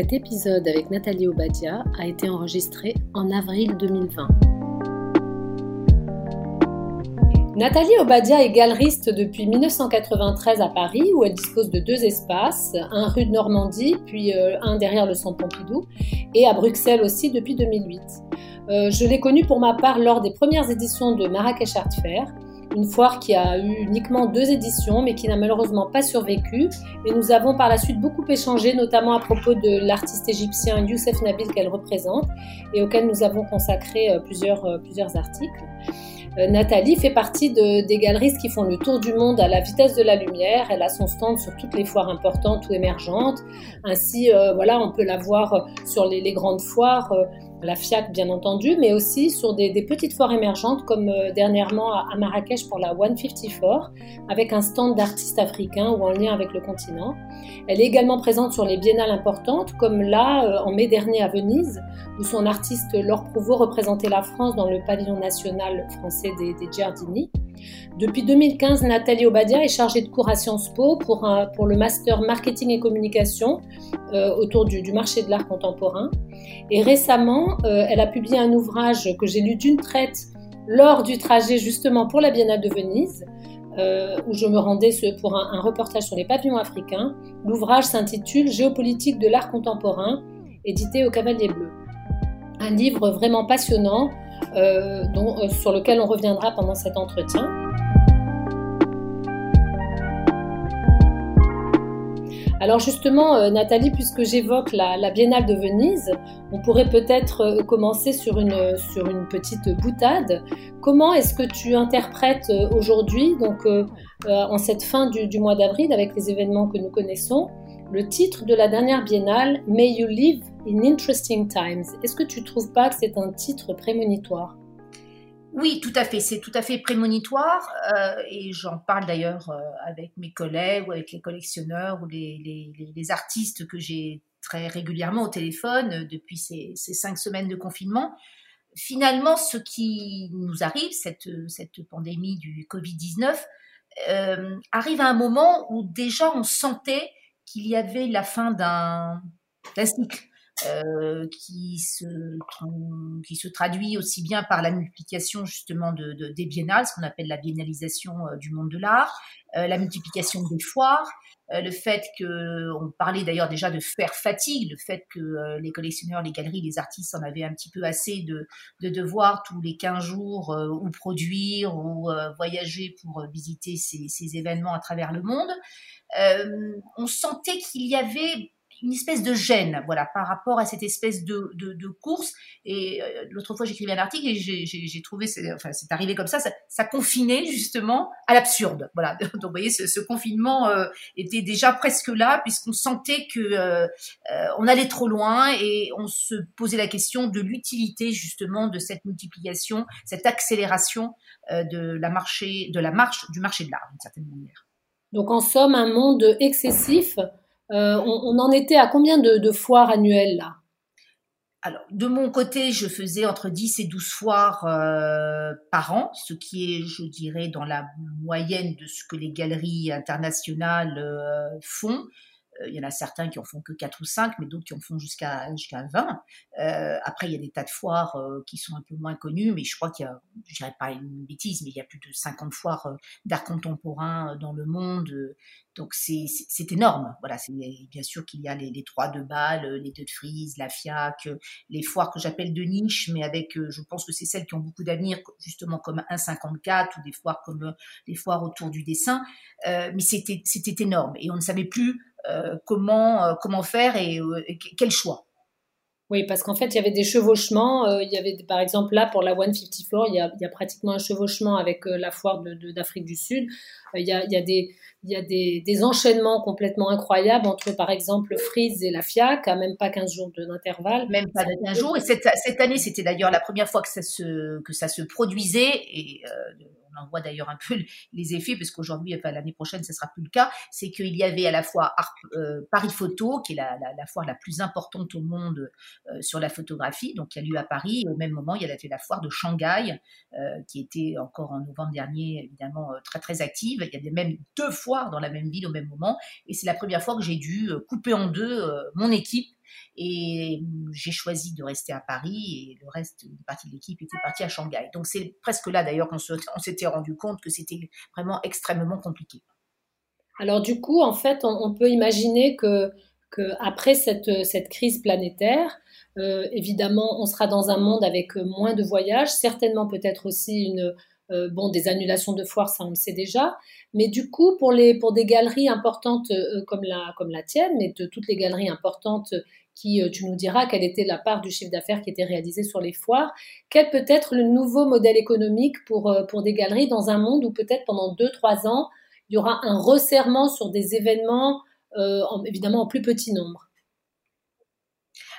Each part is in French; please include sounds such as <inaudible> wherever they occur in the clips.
Cet épisode avec Nathalie Obadia a été enregistré en avril 2020. Nathalie Obadia est galeriste depuis 1993 à Paris où elle dispose de deux espaces, un rue de Normandie puis euh, un derrière le Centre Pompidou et à Bruxelles aussi depuis 2008. Euh, je l'ai connue pour ma part lors des premières éditions de Marrakech Art Fair une foire qui a eu uniquement deux éditions, mais qui n'a malheureusement pas survécu. Et nous avons par la suite beaucoup échangé, notamment à propos de l'artiste égyptien Youssef Nabil qu'elle représente, et auquel nous avons consacré euh, plusieurs, euh, plusieurs articles. Euh, Nathalie fait partie de, des galeristes qui font le tour du monde à la vitesse de la lumière. Elle a son stand sur toutes les foires importantes ou émergentes. Ainsi, voilà, on peut la voir sur les, les grandes foires la FIAC bien entendu, mais aussi sur des, petites foires émergentes comme euh, dernièrement à, Marrakech pour la 154, avec un stand d'artistes africains ou en lien avec le continent. Elle est également présente sur les biennales importantes, comme là, euh, en mai dernier à Venise, où son artiste Laure Prouveau représentait la France dans le pavillon national français des, des Giardini. Depuis 2015, Nathalie Obadia est chargée de cours à Sciences Po pour, le master marketing et communication euh, autour du, marché de l'art contemporain. Et récemment, euh, elle a publié un ouvrage que j'ai lu d'une traite lors du trajet justement pour la Biennale de Venise, euh, où je me rendais pour un, un reportage sur les pavillons africains. L'ouvrage s'intitule Géopolitique de l'art contemporain, édité au Cavalier Bleu. Un livre vraiment passionnant euh, dont, euh, sur lequel on reviendra pendant cet entretien. Alors justement, euh, Nathalie, puisque j'évoque la, Biennale de Venise, on pourrait peut-être commencer sur une, sur une petite boutade. Comment est-ce que tu interprètes aujourd'hui, donc en cette fin du, du mois d'avril, avec les événements que nous connaissons, le titre de la dernière biennale, May You Live in Interesting Times. Est-ce que tu ne trouves pas que c'est un titre prémonitoire? Oui, tout à fait. C'est tout à fait prémonitoire euh, et j'en parle d'ailleurs euh, avec mes collègues ou avec les collectionneurs ou les, artistes que j'ai très régulièrement au téléphone euh, depuis ces, cinq semaines de confinement. Finalement, ce qui nous arrive, cette, cette pandémie du Covid-19, arrive à un moment où déjà on sentait qu'il y avait la fin d'un cycle euh, qui, se, qui se traduit aussi bien par la multiplication justement de, de des biennales, ce qu'on appelle la biennalisation euh, du monde de l'art, euh, la multiplication des foires, le fait que, on parlait d'ailleurs déjà de faire fatigue, le fait que les collectionneurs, les galeries, les artistes en avaient un petit peu assez de, de devoir tous les 15 jours ou produire ou voyager pour visiter ces, ces, événements à travers le monde. on sentait qu'il y avait une espèce de gêne, voilà, par rapport à cette espèce de, de, course. Et euh, l'autre fois, j'écrivais un article et j'ai trouvé, enfin, c'est arrivé comme ça, ça, confinait justement à l'absurde, voilà. <laughs> Donc, vous voyez, ce, confinement euh, était déjà presque là, puisqu'on sentait que euh, on allait trop loin et on se posait la question de l'utilité justement de cette multiplication, cette accélération de la marché, de la marche du marché de l'art, d'une certaine manière. Donc, en somme, un monde excessif euh, on, en était à combien de, foires annuelles là? Alors, de mon côté, je faisais entre 10 et 12 foires euh, par an, ce qui est, je dirais, dans la moyenne de ce que les galeries internationales euh, font. Il y en a certains qui en font que 4 ou 5, mais d'autres qui en font jusqu'à jusqu'à 20. Euh, après, il y a des tas de foires qui sont un peu moins connues, mais je crois qu'il y a, je dirais pas une bêtise, mais il y a plus de 50 foires d'art contemporain dans le monde. Donc c'est énorme. Voilà, bien sûr qu'il y a les, les trois de Bâle, les deux de Frise, la FIAC, les foires que j'appelle de niche, mais avec, je pense que c'est celles qui ont beaucoup d'avenir, justement comme 1,54 ou des foires comme les foires autour du dessin. mais c'était énorme et on ne savait plus euh, comment, euh, comment faire et, euh, quel choix. Oui, parce qu'en fait, il y avait des chevauchements. Euh, il y avait, par exemple, là, pour la 154, il y a, il y a pratiquement un chevauchement avec euh, la foire d'Afrique de, du Sud. Euh, il, y a, il y a, des, il y a des, des, enchaînements complètement incroyables entre, par exemple, Freeze et la FIAC, à même pas 15 jours d'intervalle. Même pas 15 jours. Et cette, cette année, c'était d'ailleurs la première fois que ça se, que ça se produisait. Et on en voit d'ailleurs un peu <laughs> les effets, parce qu'aujourd'hui, enfin, l'année prochaine, ce sera plus le cas, c'est qu'il y avait à la fois euh, Paris Photo, qui est la, la, foire la plus importante au monde euh, sur la photographie, donc qui a lieu à Paris, et au même moment, il y avait la foire de Shanghai, euh, qui était encore en novembre dernier, évidemment, très très active. Il y avait même deux foires dans la même ville au même moment, et c'est la première fois que j'ai dû couper en deux mon équipe et j'ai choisi de rester à Paris et le reste, une partie de l'équipe était partie à Shanghai. Donc c'est presque là d'ailleurs qu'on s'était rendu compte que c'était vraiment extrêmement compliqué. Alors du coup, en fait, on, peut imaginer que, après cette, cette crise planétaire, euh, évidemment, on sera dans un monde avec moins de voyages, certainement peut-être aussi une, euh, bon, des annulations de foires, ça on le sait déjà. Mais du coup, pour, les, pour des galeries importantes euh, comme, la, comme la tienne, mais de toutes les galeries importantes qui, euh, tu nous diras quelle était la part du chiffre d'affaires qui était réalisé sur les foires, quel peut être le nouveau modèle économique pour, pour des galeries dans un monde où peut-être pendant 2-3 ans, il y aura un resserrement sur des événements, évidemment en plus petit nombre?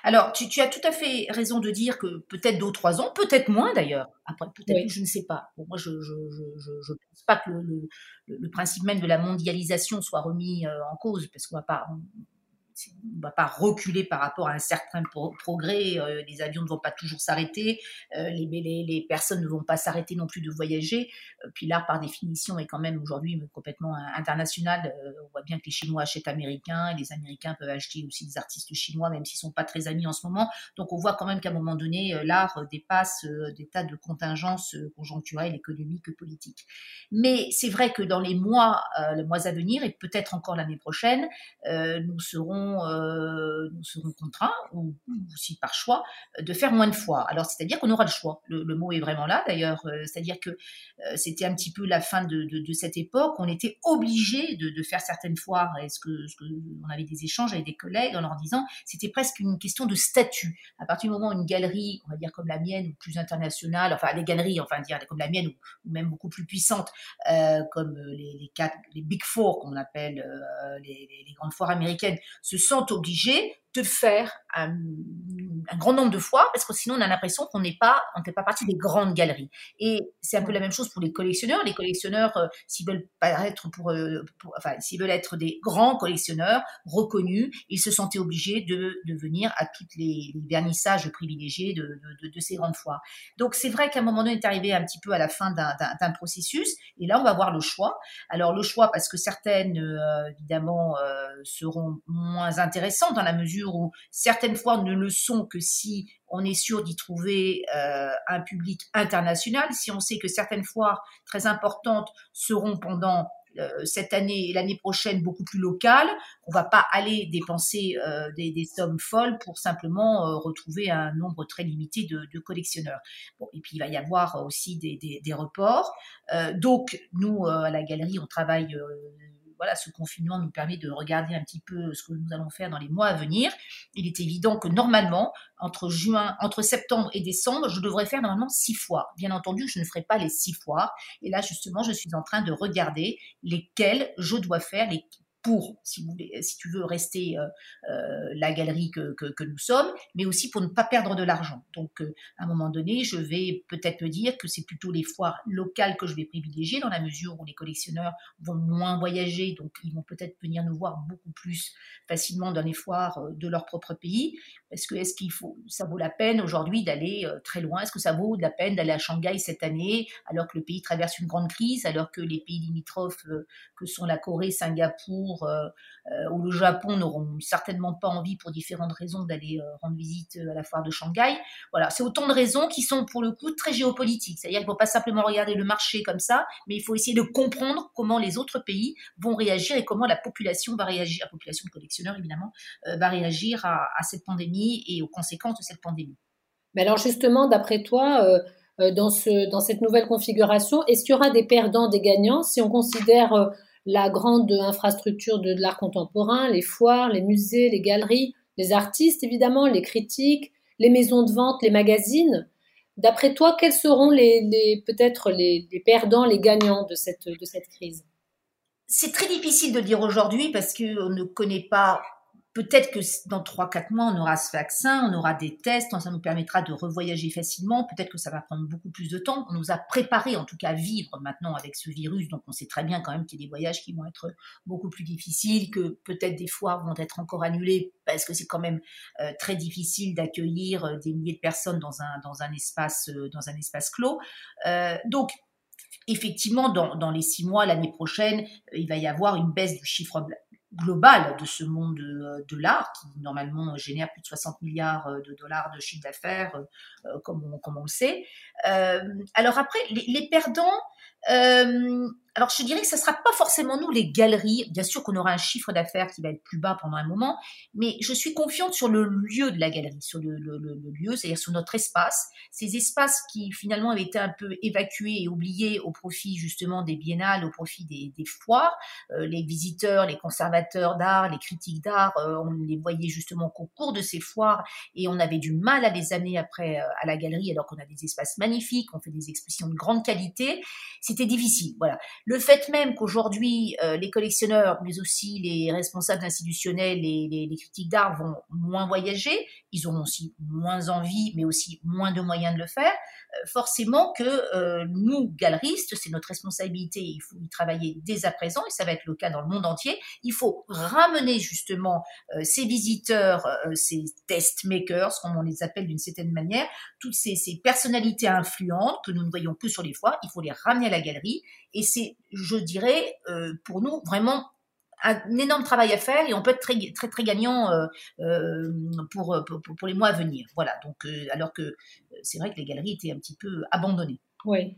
Alors, tu, as tout à fait raison de dire que peut-être deux ou trois ans, peut-être moins d'ailleurs. Après, peut-être, je ne sais pas. moi, je ne pense pas que le, principe même de la mondialisation soit remis euh, en cause, parce qu'on va pas, on ne va pas reculer par rapport à un certain progrès. Euh, les avions ne vont pas toujours s'arrêter, euh, les, personnes ne vont pas s'arrêter non plus de voyager. Euh, puis l'art, par définition, est quand même aujourd'hui complètement international. on voit bien que les Chinois achètent américains, et les Américains peuvent acheter aussi des artistes chinois, même s'ils sont pas très amis en ce moment. Donc on voit quand même qu'à un moment donné, l'art dépasse des tas de contingences conjoncturelles, économiques, politiques. Mais c'est vrai que dans les mois, les mois à venir, et peut-être encore l'année prochaine, nous serons euh, serons contraints, ou, aussi par choix, de faire moins de fois. Alors, c'est-à-dire qu'on aura le choix. Le, mot est vraiment là, d'ailleurs. Euh, c'est-à-dire que euh, c'était un petit peu la fin de, cette époque. On était obligé de, faire certaines foires. Est-ce que, on avait des échanges avec des collègues en leur disant, c'était presque une question de statut. À partir du moment où une galerie, on va dire comme la mienne, ou plus internationale, enfin les galeries, enfin dire comme la mienne, ou, même beaucoup plus puissantes, comme les, quatre, les Big Four, qu'on appelle les, les, grandes foires américaines, se sont obligés de faire un, grand nombre de fois parce que sinon on a l'impression qu'on n'est pas on fait pas partie des grandes galeries. Et c'est un peu la même chose pour les collectionneurs. Les collectionneurs euh, s'ils veulent être euh, pour, enfin s'ils veulent être des grands collectionneurs reconnus ils se sentaient obligés de, de venir à toutes les, vernissages privilégiés de, de, de, ces grandes foires donc c'est vrai qu'à un moment donné on est arrivé un petit peu à la fin d'un processus. Et là on va voir le choix. Alors le choix parce que certaines euh, évidemment seront moins intéressantes dans la mesure où certaines fois ne le sont que si on est sûr d'y trouver euh, un public international, si on sait que certaines foires très importantes seront pendant euh, cette année et l'année prochaine beaucoup plus locales, on va pas aller dépenser euh, des, sommes folles pour simplement retrouver un nombre très limité de, collectionneurs. Bon, et puis il va y avoir aussi des, des reports. donc nous à la galerie, on travaille voilà, ce confinement nous permet de regarder un petit peu ce que nous allons faire dans les mois à venir. Il est évident que normalement, entre juin, entre septembre et décembre, je devrais faire normalement six fois. Bien entendu, je ne ferai pas les six fois. Et là, justement, je suis en train de regarder lesquels je dois faire, les, pour, si, tu veux, rester euh, euh, la galerie que, nous sommes, mais aussi pour ne pas perdre de l'argent. Donc, euh, à un moment donné, je vais peut-être me dire que c'est plutôt les foires locales que je vais privilégier, dans la mesure où les collectionneurs vont moins voyager, donc ils vont peut-être venir nous voir beaucoup plus facilement dans les foires de leur propre pays. Est-ce qu'il faut, ça vaut la peine aujourd'hui d'aller très loin? Est-ce que ça vaut la peine d'aller à Shanghai cette année, alors que le pays traverse une grande crise, alors que les pays limitrophes que sont la Corée, Singapour, euh, euh, ou le Japon n'auront certainement pas envie, pour différentes raisons, d'aller euh, rendre visite à la foire de Shanghai. Voilà, c'est autant de raisons qui sont pour le coup très géopolitiques. C'est-à-dire qu'il ne faut pas simplement regarder le marché comme ça, mais il faut essayer de comprendre comment les autres pays vont réagir et comment la population va réagir, la population de collectionneurs évidemment, va réagir à, cette pandémie et aux conséquences de cette pandémie. Mais alors justement, d'après toi, dans cette nouvelle configuration, est-ce qu'il y aura des perdants, des gagnants si on considère la grande infrastructure de, l'art contemporain, les foires, les musées, les galeries, les artistes évidemment, les critiques, les maisons de vente, les magazines. D'après toi, quels seront les, peut-être les, perdants, les gagnants de cette, de cette crise? C'est très difficile de dire aujourd'hui parce qu'on ne connaît pas Peut-être que dans 3-4 mois, on aura ce vaccin, on aura des tests, ça nous permettra de revoyager facilement. Peut-être que ça va prendre beaucoup plus de temps. On nous a préparé, en tout cas, à vivre maintenant avec ce virus. Donc, on sait très bien quand même qu'il y a des voyages qui vont être beaucoup plus difficiles, que peut-être des foires vont être encore annulées parce que c'est quand même euh, très difficile d'accueillir euh, des milliers de personnes dans un, espace, euh, dans un espace clos. donc, effectivement, dans, dans, les six mois, l'année prochaine, il va y avoir une baisse du chiffre global de ce monde de, l'art qui normalement génère plus de 60 milliards euh, de dollars de chiffre d'affaires, euh, euh, comme, on, comme le sait. alors après, les perdants, alors, je dirais que ce ne sera pas forcément nous, les galeries. Bien sûr qu'on aura un chiffre d'affaires qui va être plus bas pendant un moment, mais je suis confiante sur le lieu de la galerie, sur le, lieu, c'est-à-dire sur notre espace. Ces espaces qui finalement avaient été un peu évacués et oubliés au profit justement des biennales, au profit des, foires. Euh, les visiteurs, les conservateurs d'art, les critiques d'art, euh, on les voyait justement qu'au cours de ces foires et on avait du mal à les amener après euh, à la galerie alors qu'on a des espaces magnifiques, on fait des expositions de grande qualité. C'était difficile, voilà. Le fait même qu'aujourd'hui, euh, les collectionneurs, mais aussi les responsables institutionnels et les, critiques d'art vont moins voyager, ils auront aussi moins envie, mais aussi moins de moyens de le faire, euh, forcément que euh, nous, galeristes, c'est notre responsabilité, il faut y travailler dès à présent, et ça va être le cas dans le monde entier, il faut ramener justement ces visiteurs, ces test makers, comme on les appelle d'une certaine manière, toutes ces, ces personnalités influentes que nous ne voyons que sur les foires, il faut les ramener à la galerie, et c'est, je dirais, euh, pour nous, vraiment un, énorme travail à faire et on peut être très très très gagnant euh, euh, pour, les mois à venir. Voilà. Donc alors que c'est vrai que les galeries étaient un petit peu abandonnées. Oui.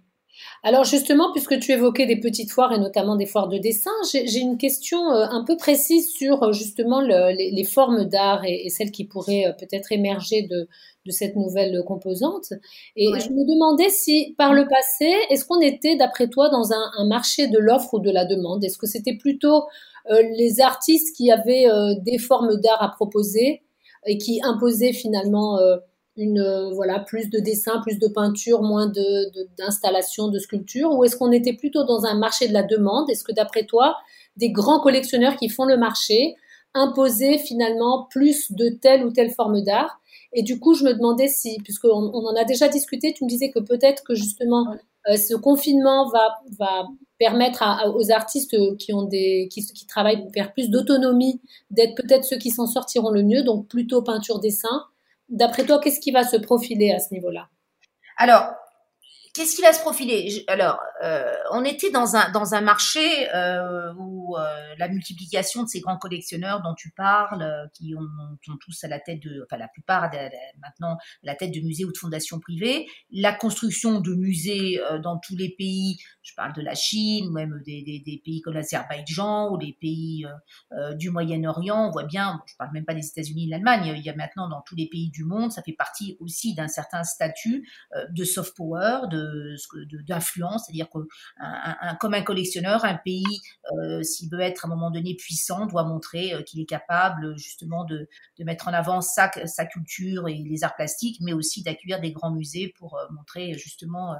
Alors justement, puisque tu évoquais des petites foires et notamment des foires de dessin, j'ai une question un peu précise sur justement les, formes d'art et, celles qui pourraient peut-être émerger de, de cette nouvelle composante. Et je me demandais si, par le passé, est-ce qu'on était, d'après toi, dans un, marché de l'offre ou de la demande? Est-ce que c'était plutôt euh, les artistes qui avaient euh, des formes d'art à proposer et qui imposaient finalement euh, une voilà plus de dessins, plus de peinture, moins de d'installation, de, de sculpture Ou est-ce qu'on était plutôt dans un marché de la demande? Est-ce que, d'après toi, des grands collectionneurs qui font le marché imposaient finalement plus de telle ou telle forme d'art? Et du coup, je me demandais si, puisqu'on on en a déjà discuté, tu me disais que peut-être que justement euh, ce confinement va, va permettre aux artistes qui ont des qui, qui travaillent vers plus d'autonomie d'être peut-être ceux qui s'en sortiront le mieux, donc plutôt peinture dessin. D'après toi, qu'est-ce qui va se profiler à ce niveau-là? Alors, Qu'est-ce qui va se profiler? Alors, euh, on était dans un dans un marché euh, où euh, la multiplication de ces grands collectionneurs dont tu parles, qui ont, tous à la tête de, enfin la plupart maintenant à la tête de musées ou de fondations privées, la construction de musées dans tous les pays. Je parle de la Chine, même des, pays comme l'Azerbaïdjan ou les pays du Moyen-Orient. On voit bien, je parle même pas des États-Unis, l'Allemagne. Il y a maintenant dans tous les pays du monde, ça fait partie aussi d'un certain statut de soft power, de d'influence, c'est-à-dire que comme un collectionneur, un pays, euh, s'il veut être à un moment donné puissant, doit montrer euh, qu'il est capable justement de, de, mettre en avant sa, sa culture et les arts plastiques, mais aussi d'accueillir des grands musées pour euh, montrer justement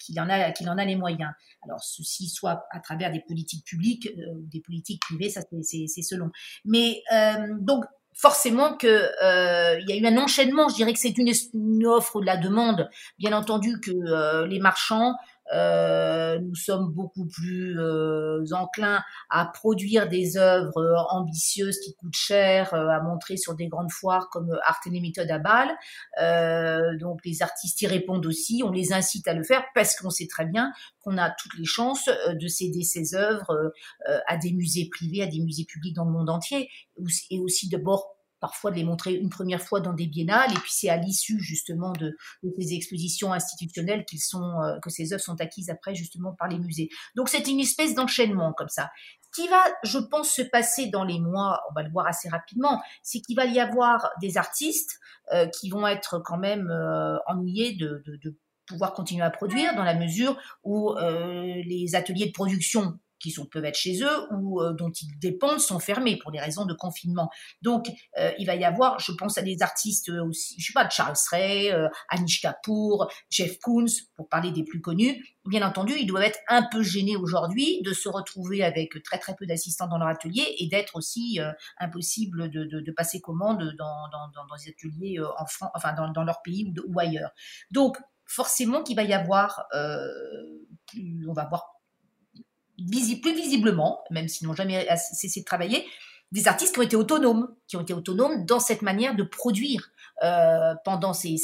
qu'il en a qu'il en a les moyens. Alors ceci soit à travers des politiques publiques ou des politiques privées, ça c'est selon. Mais donc forcément que euh, il y a eu un enchaînement. Je dirais que c'est une, offre de la demande. Bien entendu que euh, les marchands nous sommes beaucoup plus euh, enclins à produire des œuvres euh, ambitieuses qui coûtent cher, à montrer sur des grandes foires comme Art and Méthode à Bâle. donc les artistes y répondent aussi, on les incite à le faire parce qu'on sait très bien qu'on a toutes les chances de céder ces œuvres à des musées privés, à des musées publics dans le monde entier, et aussi d'abord parfois de les montrer une première fois dans des biennales, et puis c'est à l'issue justement de, ces expositions institutionnelles sont, euh, que ces œuvres sont acquises après justement par les musées. Donc c'est une espèce d'enchaînement comme ça. Ce qui va, je pense, se passer dans les mois, on va le voir assez rapidement, c'est qu'il va y avoir des artistes euh, qui vont être quand même euh, ennuyés de pouvoir continuer à produire dans la mesure où les ateliers de production qui sont, peuvent être chez eux ou euh, dont ils dépendent sont fermés pour des raisons de confinement. Donc, euh, il va y avoir, je pense à des artistes aussi, je sais pas, Charles Ray, euh, Anish Kapoor, Jeff Koons, pour parler des plus connus. Bien entendu, ils doivent être un peu gênés aujourd'hui de se retrouver avec très très peu d'assistants dans leur atelier et d'être aussi impossible de, de, passer commande dans, dans, dans, des ateliers en France, enfin dans, dans leur pays ou, ailleurs. Donc, forcément qu'il va y avoir, euh, on va plus visiblement, même s'ils n'ont jamais cessé de travailler, des artistes qui ont été autonomes, qui ont été autonomes dans cette manière de produire euh, pendant ces,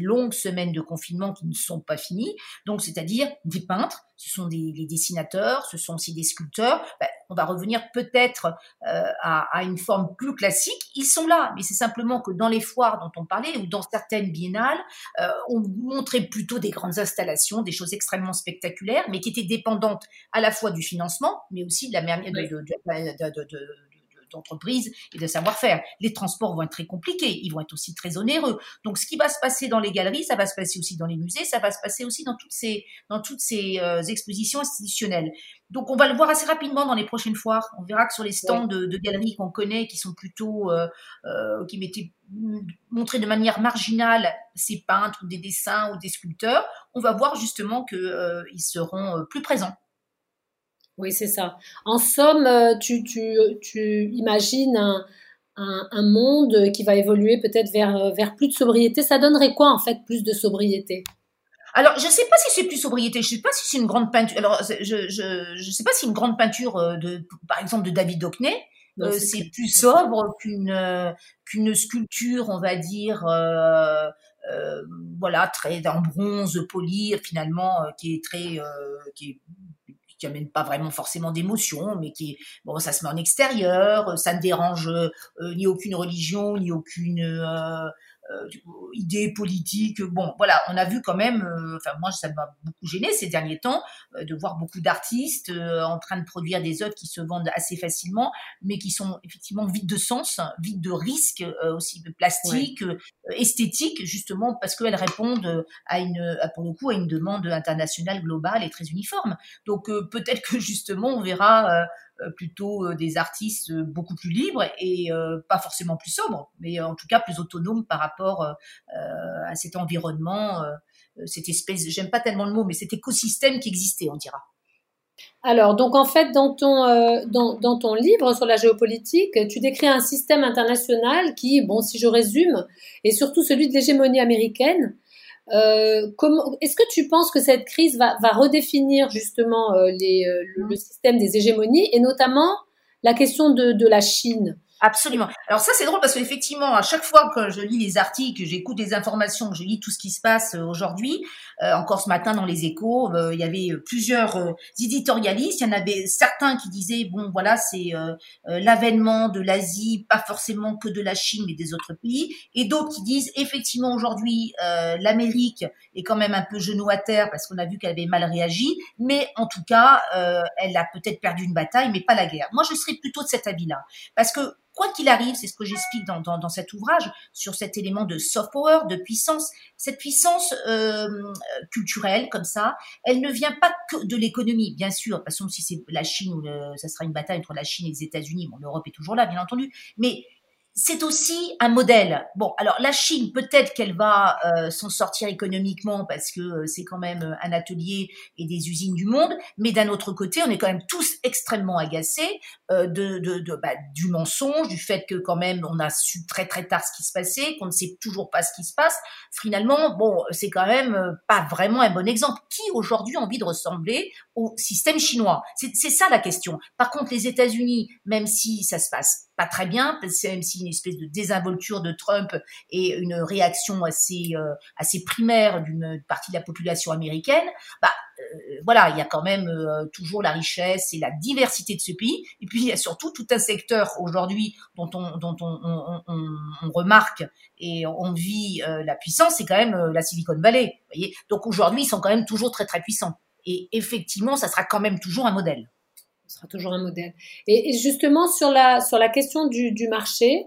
longues semaines de confinement qui ne sont pas finies. Donc, c'est-à-dire des peintres, ce sont des, dessinateurs, ce sont aussi des sculpteurs. Ben, on va revenir peut-être euh, à, à, une forme plus classique. Ils sont là, mais c'est simplement que dans les foires dont on parlait ou dans certaines biennales, euh, on montrait plutôt des grandes installations, des choses extrêmement spectaculaires, mais qui étaient dépendantes à la fois du financement, mais aussi de la manière de, de, de, de d'entreprise et de savoir-faire. Les transports vont être très compliqués, ils vont être aussi très onéreux. Donc, ce qui va se passer dans les galeries, ça va se passer aussi dans les musées, ça va se passer aussi dans toutes ces, dans toutes ces euh, expositions institutionnelles. Donc, on va le voir assez rapidement dans les prochaines foires. On verra que sur les stands de, de, galeries qu'on connaît, qui sont plutôt, euh, euh, qui mettaient montré de manière marginale ces peintres ou des dessins ou des sculpteurs, on va voir justement qu'ils euh, seront plus présents. Oui, c'est ça. En somme, euh, tu, tu, tu imagines un, un, monde qui va évoluer peut-être vers, euh, vers plus de sobriété. Ça donnerait quoi en fait plus de sobriété? Alors, je ne sais pas si c'est plus sobriété, je ne sais pas si c'est une grande peinture. Alors, je je je sais pas si une grande peinture euh, de, par exemple, de David Hockney, c'est plus sobre qu'une qu'une sculpture, on va dire, euh, voilà, très en bronze poli, finalement, qui est très, qui est qui amène pas vraiment forcément d'émotion, mais qui bon, ça se met en extérieur, ça ne dérange euh, ni aucune religion, ni aucune euh, idées politiques. Bon, voilà, on a vu quand même, euh, enfin moi ça m'a beaucoup gêné ces derniers temps euh, de voir beaucoup d'artistes en train de produire des œuvres qui se vendent assez facilement, mais qui sont effectivement vides de sens, vides de risques aussi de plastique, esthétique, justement parce qu'elles répondent à une, pour le coup, à une demande internationale globale et très uniforme. Donc peut-être que justement on verra euh, plutôt euh, des artistes euh, beaucoup plus libres et pas forcément plus sobres, mais en tout cas plus autonomes par rapport à cet environnement, cette espèce, j'aime pas tellement le mot, mais cet écosystème qui existait, on dira. Alors, donc en fait, dans ton, dans, ton livre sur la géopolitique, tu décris un système international qui, bon, si je résume, est surtout celui de l'hégémonie américaine, euh, Est-ce que tu penses que cette crise va, redéfinir justement euh, euh, le, système des hégémonies et notamment la question de la Chine? Absolument. Alors ça c'est drôle parce qu'effectivement à chaque fois que je lis les articles, j'écoute les informations, que je lis tout ce qui se passe euh, aujourd'hui, euh, encore ce matin dans les Échos, euh, il y avait plusieurs éditorialistes. Il y en avait certains qui disaient bon voilà c'est l'avènement de l'Asie, pas forcément que de la Chine mais des autres pays, et d'autres qui disent effectivement aujourd'hui l'Amérique est quand même un peu genou à terre parce qu'on a vu qu'elle avait mal réagi, mais en tout cas elle a peut-être perdu une bataille mais pas la guerre. Moi je serais plutôt de cet avis-là parce que quoi qu'il arrive, c'est ce que j'explique dans, dans, cet ouvrage, sur cet élément de soft power, de puissance, cette puissance euh, culturelle comme ça, elle ne vient pas que de l'économie, bien sûr, parce que si c'est la Chine ça sera une bataille entre la Chine et les États-Unis, bon, l'Europe est toujours là, bien entendu, mais c'est aussi un modèle. Bon, alors la Chine, peut-être qu'elle va euh, s'en sortir économiquement parce que euh, c'est quand même euh, un atelier et des usines du monde, mais d'un autre côté, on est quand même tous extrêmement agacés de, de, de bah, du mensonge, du fait que quand même on a su très très tard ce qui se passait, qu'on ne sait toujours pas ce qui se passe. Finalement, bon, c'est quand même pas vraiment un bon exemple. Qui aujourd'hui a envie de ressembler au système chinois? C'est ça la question. Par contre, les États-Unis, même si ça se passe pas très bien, même si une espèce de désinvolture de Trump et une réaction assez euh, assez primaire d'une partie de la population américaine, bah euh, voilà, il y a quand même euh, toujours la richesse et la diversité de ce pays. Et puis il y a surtout tout un secteur aujourd'hui dont on dont on, on, on, on, remarque et on vit la puissance, c'est quand même la Silicon Valley. Voyez Donc aujourd'hui, ils sont quand même toujours très très puissants. Et effectivement, ça sera quand même toujours un modèle ce sera toujours un modèle. Et, justement, sur la, sur la question du, du marché,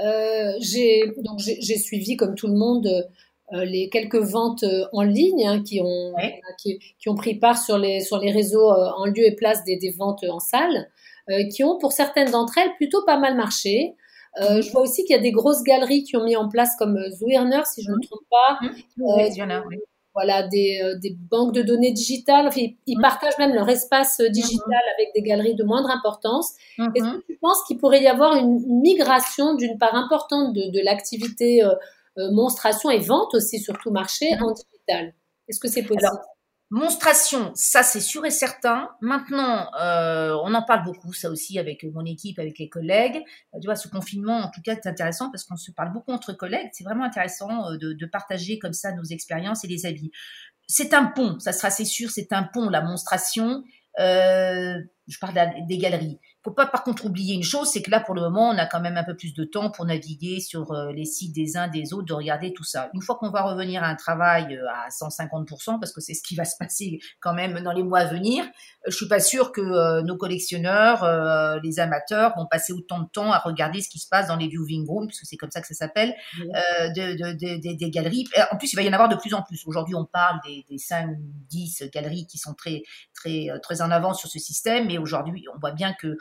euh, j'ai suivi, comme tout le monde, les quelques ventes en ligne hein, qui, ont, qui, ont pris part sur les, sur les réseaux en lieu et place des, des ventes en salle, qui ont pour certaines d'entre elles plutôt pas mal marché. Euh, je vois aussi qu'il y a des grosses galeries qui ont mis en place comme Zwirner, si je ne me trompe pas. Euh, oui voilà, des, euh, des, banques de données digitales. Enfin, ils, mm. partagent même leur espace euh, digital mm-hmm. avec des galeries de moindre importance. Est-ce que tu penses qu'il pourrait y avoir une migration d'une part importante de, de l'activité euh, monstration et vente aussi, surtout marché, en digital? Est-ce que c'est possible? Monstration, ça c'est sûr et certain. Maintenant, euh, on en parle beaucoup, ça aussi avec mon équipe, avec les collègues. Euh, tu vois, ce confinement, en tout cas, c'est intéressant parce qu'on se parle beaucoup entre collègues. C'est vraiment intéressant euh, de, de, partager comme ça nos expériences et les avis. C'est un pont, ça sera c'est sûr, c'est un pont, la monstration. Euh, je parle des galeries. Faut pas par contre oublier une chose, c'est que là pour le moment, on a quand même un peu plus de temps pour naviguer sur euh, les sites des uns des autres, de regarder tout ça. Une fois qu'on va revenir à un travail euh, à 150%, parce que c'est ce qui va se passer quand même dans les mois à venir, je suis pas sûre que nos collectionneurs, les amateurs, vont passer autant de temps à regarder ce qui se passe dans les viewing rooms, puisque c'est comme ça que ça s'appelle, de, de, de, des galeries. En plus, il va y en avoir de plus en plus. Aujourd'hui, on parle des, des 5, 10 galeries qui sont très, très, très en avance sur ce système, mais aujourd'hui, on voit bien que euh,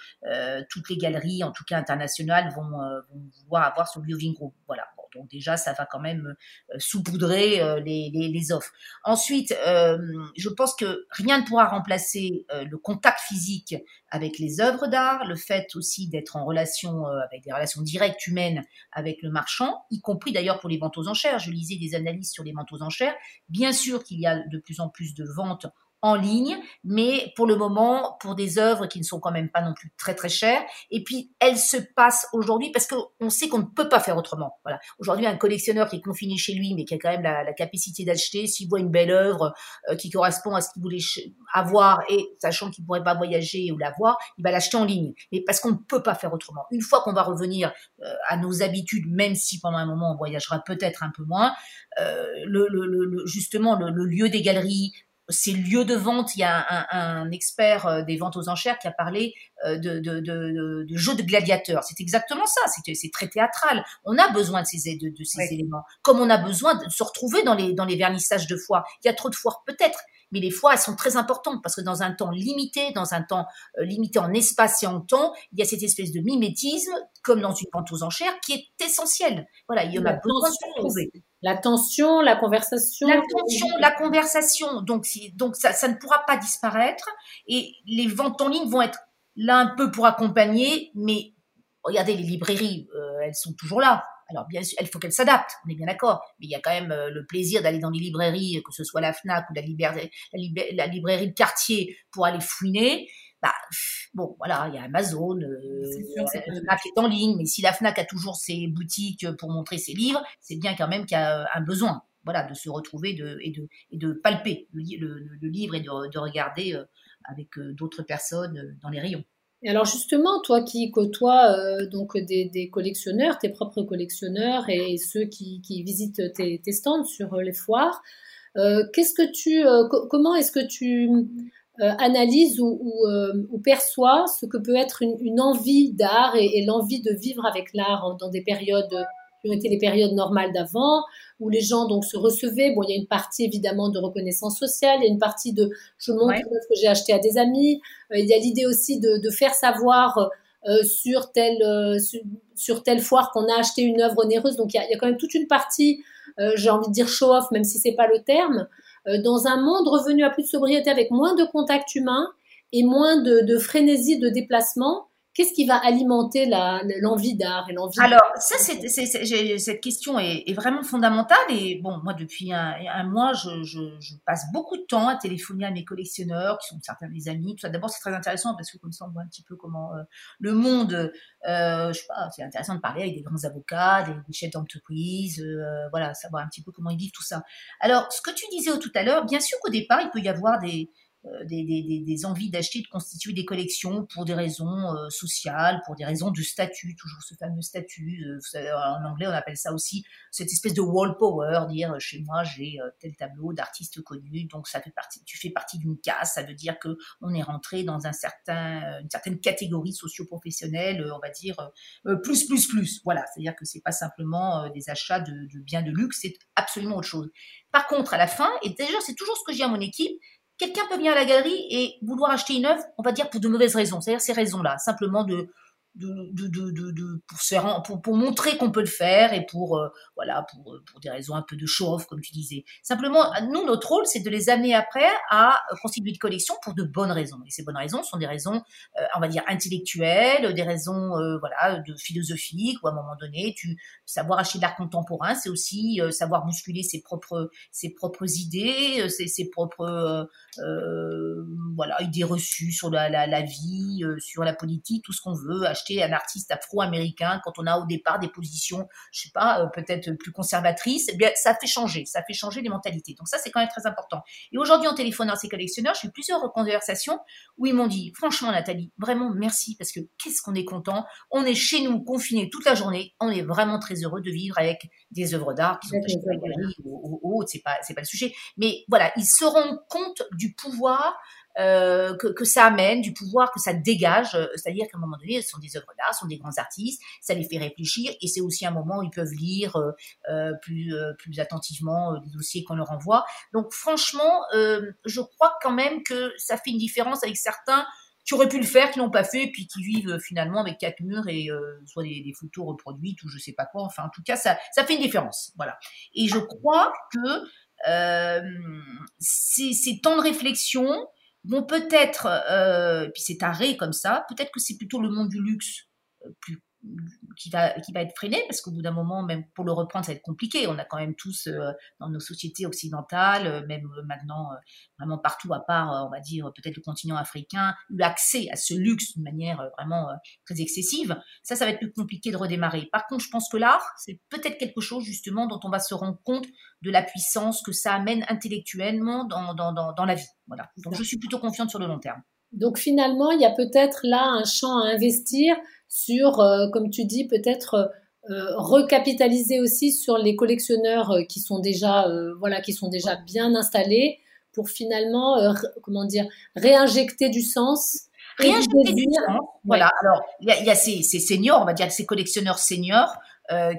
toutes les galeries, en tout cas internationales, vont, euh, vont avoir son viewing group. Voilà. donc déjà, ça va quand même euh, saupoudrer les, les, les, offres. Ensuite, je pense que rien ne pourra remplacer le contact physique avec les œuvres d'art, le fait aussi d'être en relation avec des relations directes humaines avec le marchand, y compris d'ailleurs pour les ventes aux enchères. Je lisais des analyses sur les ventes aux enchères. Bien sûr qu'il y a de plus en plus de ventes en ligne, mais pour le moment, pour des œuvres qui ne sont quand même pas non plus très très chères. Et puis, elles se passent aujourd'hui parce qu'on sait qu'on ne peut pas faire autrement. Voilà. Aujourd'hui, un collectionneur qui est confiné chez lui, mais qui a quand même la, capacité d'acheter, s'il voit une belle œuvre euh, qui correspond à ce qu'il voulait avoir et sachant qu'il pourrait pas voyager ou l'avoir, il va l'acheter en ligne. Mais parce qu'on ne peut pas faire autrement. Une fois qu'on va revenir euh, à nos habitudes, même si pendant un moment on voyagera peut-être un peu moins, euh, le, le, le, justement le, lieu des galeries, ces lieux de vente, il y a un, un, expert euh, des ventes aux enchères qui a parlé euh, de, de, de, de jeux de gladiateurs. C'est exactement ça. C'est très théâtral. On a besoin de ces, de, de ces éléments. Comme on a besoin de se retrouver dans les, dans les vernissages de foires. Il y a trop de foires peut-être, mais les foires, elles sont très importantes parce que dans un temps limité, dans un temps euh, limité en espace et en temps, il y a cette espèce de mimétisme, comme dans une vente aux enchères, qui est essentielle. Voilà, il y en a besoin de se retrouver. La tension, la conversation. La tension, la conversation. Donc, donc ça, ne pourra pas disparaître. Et les ventes en ligne vont être là un peu pour accompagner, mais regardez, les librairies, euh, elles sont toujours là. Alors bien sûr, il faut qu'elles s'adaptent, on est bien d'accord. Mais il y a quand même euh, le plaisir d'aller dans les librairies, que ce soit la Fnac ou la, la librairie de quartier, pour aller fouiner bah, bon, voilà, il y a Amazon, euh, Fnac est en ligne, mais si la Fnac a toujours ses boutiques pour montrer ses livres, c'est bien quand même qu'il y a un besoin, voilà, de se retrouver de, et, de, et de palper le, le, livre et de, de regarder euh, avec euh, d'autres personnes euh, dans les rayons. Et alors justement, toi qui côtoies euh, donc des, des, collectionneurs, tes propres collectionneurs et ceux qui, qui visitent tes, tes, stands sur les foires, euh, qu'est-ce que tu, comment est-ce que tu euh, analyse ou, euh, ou, perçoit ce que peut être une, une envie d'art et, et l'envie de vivre avec l'art dans des périodes qui ont été les périodes normales d'avant, où les gens donc se recevaient. Bon, il y a une partie évidemment de reconnaissance sociale, il y a une partie de je montre ce que j'ai acheté à des amis. Euh, il y a l'idée aussi de, de, faire savoir euh, sur telle sur, sur, telle foire qu'on a acheté une œuvre onéreuse. Donc il y a, il y a quand même toute une partie, j'ai envie de dire show off, même si c'est pas le terme, euh, dans un monde revenu à plus de sobriété avec moins de contact humain et moins de, de frénésie de déplacement, Qu'est-ce qui va alimenter l'envie d'art et l'envie Alors, ça, c'est, cette question est, est, vraiment fondamentale. Et bon, moi, depuis un, un mois, je, je, je, passe beaucoup de temps à téléphoner à mes collectionneurs, qui sont certains de mes amis. Tout ça, d'abord, c'est très intéressant parce que comme ça, on voit un petit peu comment euh, le monde, euh, je sais pas, c'est intéressant de parler avec des grands avocats, des, des chefs d'entreprise, euh, voilà, savoir un petit peu comment ils vivent tout ça. Alors, ce que tu disais tout à l'heure, bien sûr qu'au départ, il peut y avoir des euh, des, envies d'acheter, de constituer des collections pour des raisons euh, sociales, pour des raisons de statut, toujours ce fameux statut. Euh, en anglais, on appelle ça aussi cette espèce de wall power, dire chez moi j'ai tel tableau d'artistes connus, donc ça fait partie, tu fais partie d'une casse, ça veut dire que on est rentré dans un certain, une certaine catégorie socio-professionnelle, on va dire plus plus plus. Voilà, c'est-à-dire que c'est pas simplement des achats de, de biens de luxe, c'est absolument autre chose. Par contre, à la fin, et déjà c'est toujours ce que dis à mon équipe, quelqu'un peut venir à la galerie et vouloir acheter une œuvre, on va dire pour de mauvaises raisons, c'est-à-dire ces raisons-là, simplement de pour, montrer qu'on peut le faire et pour euh, voilà pour, euh, pour des raisons un peu de show-off comme tu disais. Simplement, nous notre rôle c'est de les amener après à constituer une collection pour de bonnes raisons. Et ces bonnes raisons sont des raisons, euh, on va dire intellectuelles, des raisons voilà de philosophiques ou à un moment donné, savoir acheter de l'art contemporain, c'est aussi savoir musculer ses propres ses propres idées, ses, ses propres voilà idées reçues sur la, la vie, sur la politique, tout ce qu'on veut acheter un artiste afro-américain quand on a au départ des positions, je sais pas, euh, peut-être plus conservatrices, eh bien, ça fait changer, ça fait changer les mentalités. Donc ça, c'est quand même très important. Et aujourd'hui, en téléphonant à ces collectionneurs, j'ai eu plusieurs conversations où ils m'ont dit, franchement, Nathalie, vraiment merci parce que qu'est-ce qu'on est content. On est chez nous, confinés toute la journée. On est vraiment très heureux de vivre avec des œuvres d'art qui sont achetées la galerie ou. C'est pas, c'est pas le sujet. Mais voilà, ils se rendent compte du pouvoir euh, que, que, ça amène, du pouvoir que ça dégage. Euh, c'est-à-dire qu'à un moment donné, ce sont des œuvres d'art, ce sont des grands artistes, ça les fait réfléchir et c'est aussi un moment où ils peuvent lire euh, euh plus, plus attentivement des dossiers qu'on leur envoie. Donc franchement, je crois quand même que ça fait une différence avec certains qui auraient pu le faire, qui l'ont pas fait, puis qui vivent finalement avec quatre murs et soit des, des, photos reproduites ou je sais pas quoi. Enfin, en tout cas, ça, ça fait une différence. Voilà. Et je crois que euh, ces, ces temps de réflexion, vont peut-être, euh, puis c'est arrêt comme ça, peut-être que c'est plutôt le monde du luxe euh, plus qui va qui va être freiné parce qu'au bout d'un moment même pour le reprendre ça va être compliqué. On a quand même tous euh, dans nos sociétés occidentales euh, même euh, maintenant vraiment partout à part on va dire peut-être le continent africain eu accès à ce luxe d'une manière vraiment très excessive. Ça ça va être plus compliqué de redémarrer. Par contre je pense que l'art c'est peut-être quelque chose justement dont on va se rendre compte de la puissance que ça amène intellectuellement dans dans dans, dans la vie. Voilà. Donc je suis plutôt confiante sur le long terme. Donc finalement il y a peut-être là un champ à investir sur, euh, comme tu dis, peut-être euh, recapitaliser aussi sur les collectionneurs euh, qui sont déjà, voilà, qui sont déjà bien installés pour finalement, comment dire, réinjecter du sens. Réinjecter du sens. Voilà. Alors, il y a, ces, ces, seniors, on va dire ces collectionneurs seniors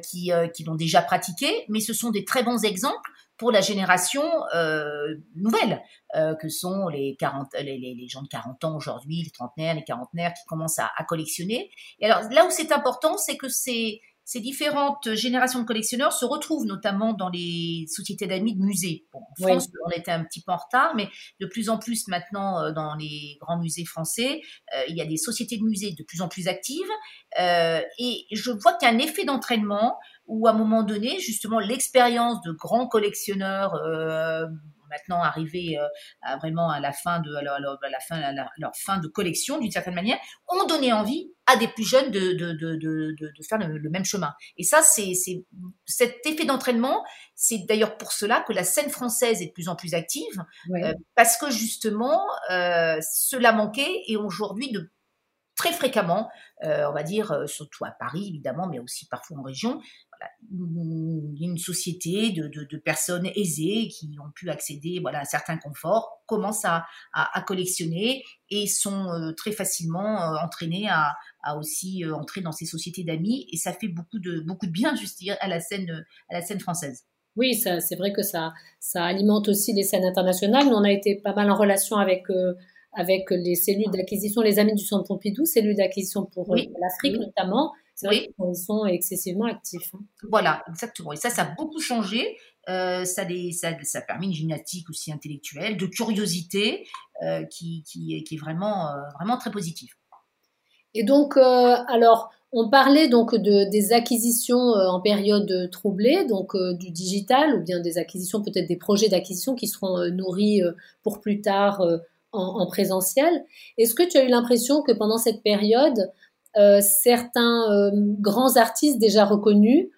qui, qui l'ont déjà pratiqué, mais ce sont des très bons exemples pour la génération euh, nouvelle, euh, que sont les, 40, les, les, gens de 40 ans aujourd'hui, les trentenaires, les quarantenaires qui commencent à, à collectionner. Et alors là où c'est important, c'est que ces différentes générations de collectionneurs se retrouvent notamment dans les sociétés d'amis de musées. Bon, en France, on était un petit peu en retard, mais de plus en plus maintenant euh, dans les grands musées français, euh, il y a des sociétés de musées de plus en plus actives. Et je vois qu'il y a un effet d'entraînement où à un moment donné, justement, l'expérience de grands collectionneurs euh, maintenant arrivés euh, à vraiment à la fin de à la fin à leur fin de collection d'une certaine manière ont donné envie à des plus jeunes de de de de, de faire le, même chemin. Et ça c'est cet effet d'entraînement c'est d'ailleurs pour cela que la scène française est de plus en plus active euh, parce que justement euh, cela manquait et aujourd'hui de très fréquemment, euh, on va dire, surtout à Paris évidemment, mais aussi parfois en région, une, une société de, de, de, personnes aisées qui ont pu accéder voilà, à un certain confort, commencent à, à, à collectionner et sont euh, très facilement euh, entraînés à, à aussi euh, entrer dans ces sociétés d'amis et ça fait beaucoup de, beaucoup de bien, <laughs> juste dire, à la scène, à la scène française. Oui, c'est vrai que ça, ça alimente aussi les scènes internationales. Nous, on a été pas mal en relation avec avec les cellules d'acquisition, les amis du Centre Pompidou, cellules d'acquisition pour l'Afrique notamment, c'est vrai qu'ils sont excessivement actifs. Hein. Voilà, exactement. Et ça, ça a beaucoup changé. Euh, ça, les, ça, ça permet une gymnastique aussi intellectuelle, de curiosité, euh, qui, qui, qui, est vraiment, euh, vraiment très positive. Et donc, alors, on parlait donc de, des acquisitions en période troublée, donc du digital, ou bien des acquisitions, peut-être des projets d'acquisition qui seront nourris pour plus tard en, en présentiel. Est-ce que tu as eu l'impression que pendant cette période, certains euh, grands artistes déjà reconnus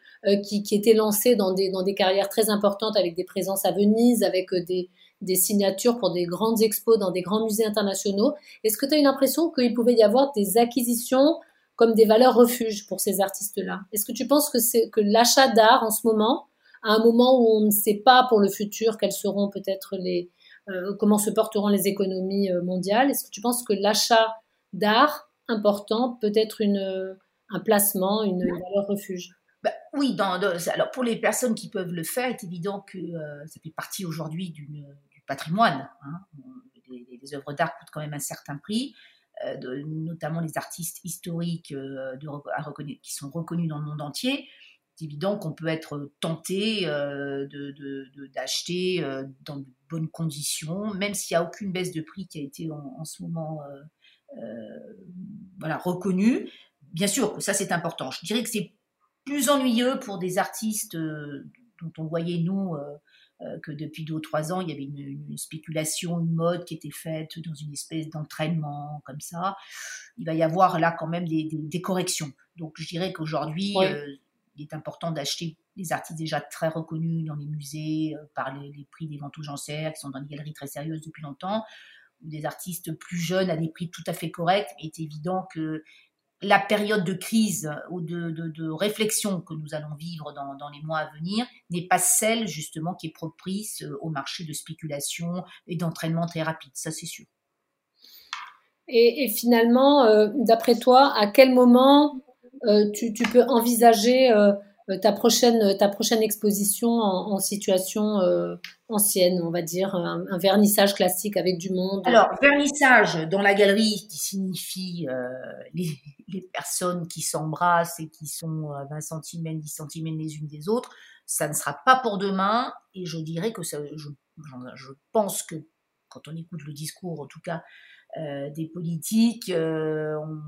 qui, qui, étaient lancés dans des, dans des carrières très importantes avec des présences à Venise, avec des, des signatures pour des grandes expos dans des grands musées internationaux. Est-ce que tu as une impression qu'il pouvait y avoir des acquisitions comme des valeurs refuges pour ces artistes-là? Est-ce que tu penses que c'est que l'achat d'art en ce moment, à un moment où on ne sait pas pour le futur quelles seront peut-être les euh, comment se porteront les économies euh, mondiales, est-ce que tu penses que l'achat d'art important peut être une, un placement, une valeur refuge bah, oui, dans, alors pour les personnes qui peuvent le faire, il est évident que euh, ça fait partie aujourd'hui du patrimoine. Hein. Les, œuvres d'art coûtent quand même un certain prix, de, notamment les artistes historiques de, à qui sont reconnus dans le monde entier c'est évident qu'on peut être tenté euh, d'acheter de, euh, dans de bonnes conditions, même s'il n'y a aucune baisse de prix qui a été en, ce moment euh, voilà, reconnue. Bien sûr, ça c'est important. Je dirais que c'est plus ennuyeux pour des artistes dont on voyait, nous, que depuis deux ou trois ans, il y avait une, spéculation, une mode qui était faite dans une espèce d'entraînement comme ça. Il va y avoir là quand même des, corrections. Donc je dirais qu'aujourd'hui, il est important d'acheter des artistes déjà très reconnus dans les musées euh, par les, prix des ventes aux qui sont dans des galeries très sérieuses depuis longtemps, des artistes plus jeunes à des prix tout à fait corrects. Il est évident que la période de crise ou de, réflexion que nous allons vivre dans, les mois à venir n'est pas celle justement qui est propice au marché de spéculation et d'entraînement très rapide, ça c'est sûr. Et, finalement, euh, d'après toi, à quel moment euh, tu, peux envisager euh, ta prochaine, ta prochaine exposition en, situation euh, ancienne, on va dire, un, vernissage classique avec du monde Alors, vernissage dans la galerie, qui signifie les, les, personnes qui s'embrassent et qui sont à 20 cm, 10 cm les unes des autres, ça ne sera pas pour demain. Et je dirais que ça, je, je pense que quand on écoute le discours, en tout cas, des politiques, on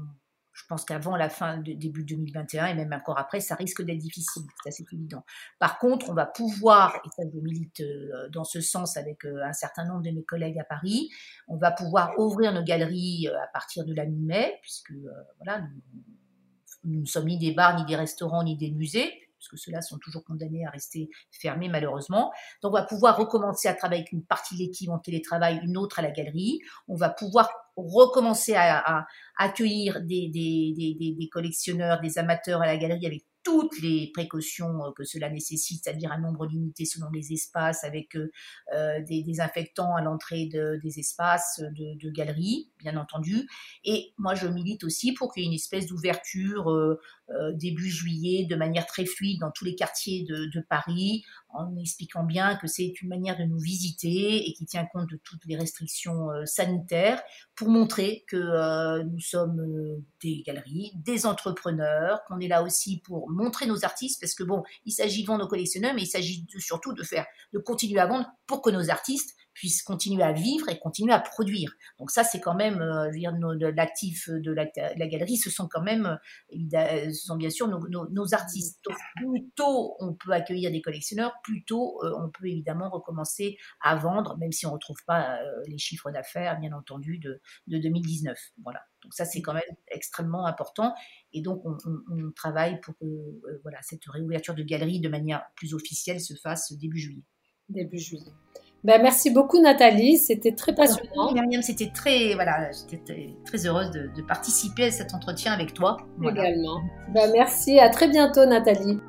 je pense qu'avant la fin de début 2021 et même encore après, ça risque d'être difficile, c'est évident. Par contre, on va pouvoir, et ça je milite euh, dans ce sens avec euh, un certain nombre de mes collègues à Paris, on va pouvoir ouvrir nos galeries euh, à partir de la mi-mai, puisque voilà, nous ne sommes ni des bars, ni des restaurants, ni des musées, puisque ceux-là sont toujours condamnés à rester fermés malheureusement. Donc on va pouvoir recommencer à travailler avec une partie de l'équipe en télétravail, une autre à la galerie. On va pouvoir recommencer à, accueillir des, collectionneurs, des amateurs à la galerie avec toutes les précautions euh, que cela nécessite, c'est-à-dire un nombre limité selon les espaces, avec euh, euh, des désinfectants à l'entrée des espaces de, de galeries, bien entendu. Et moi, je milite aussi pour qu'il y ait une espèce d'ouverture début juillet de manière très fluide dans tous les quartiers de, Paris, en expliquant bien que c'est une manière de nous visiter et qui tient compte de toutes les restrictions sanitaires pour montrer que nous sommes des galeries, des entrepreneurs, qu'on est là aussi pour montrer nos artistes, parce que bon, il s'agit de vendre nos collectionneurs, mais il s'agit surtout de faire, de continuer à vendre pour que nos artistes puissent continuer à vivre et continuer à produire. Donc ça, c'est quand même, euh, l'actif de la, galerie, ce sont quand même, euh, ce sont bien sûr nos, artistes. Donc, plus tôt on peut accueillir des collectionneurs, plus tôt euh, on peut évidemment recommencer à vendre, même si on ne retrouve pas les chiffres d'affaires, bien entendu, de, de 2019. Voilà. Donc ça, c'est quand même extrêmement important. Et donc, on, travaille pour que voilà, cette réouverture de galerie de manière plus officielle se fasse début juillet. Début juillet. Ben, merci beaucoup Nathalie, c'était très passionnant. Myriam, c'était très, voilà, j'étais très heureuse de, participer à cet entretien avec toi. Également. Ben, merci, à très bientôt Nathalie.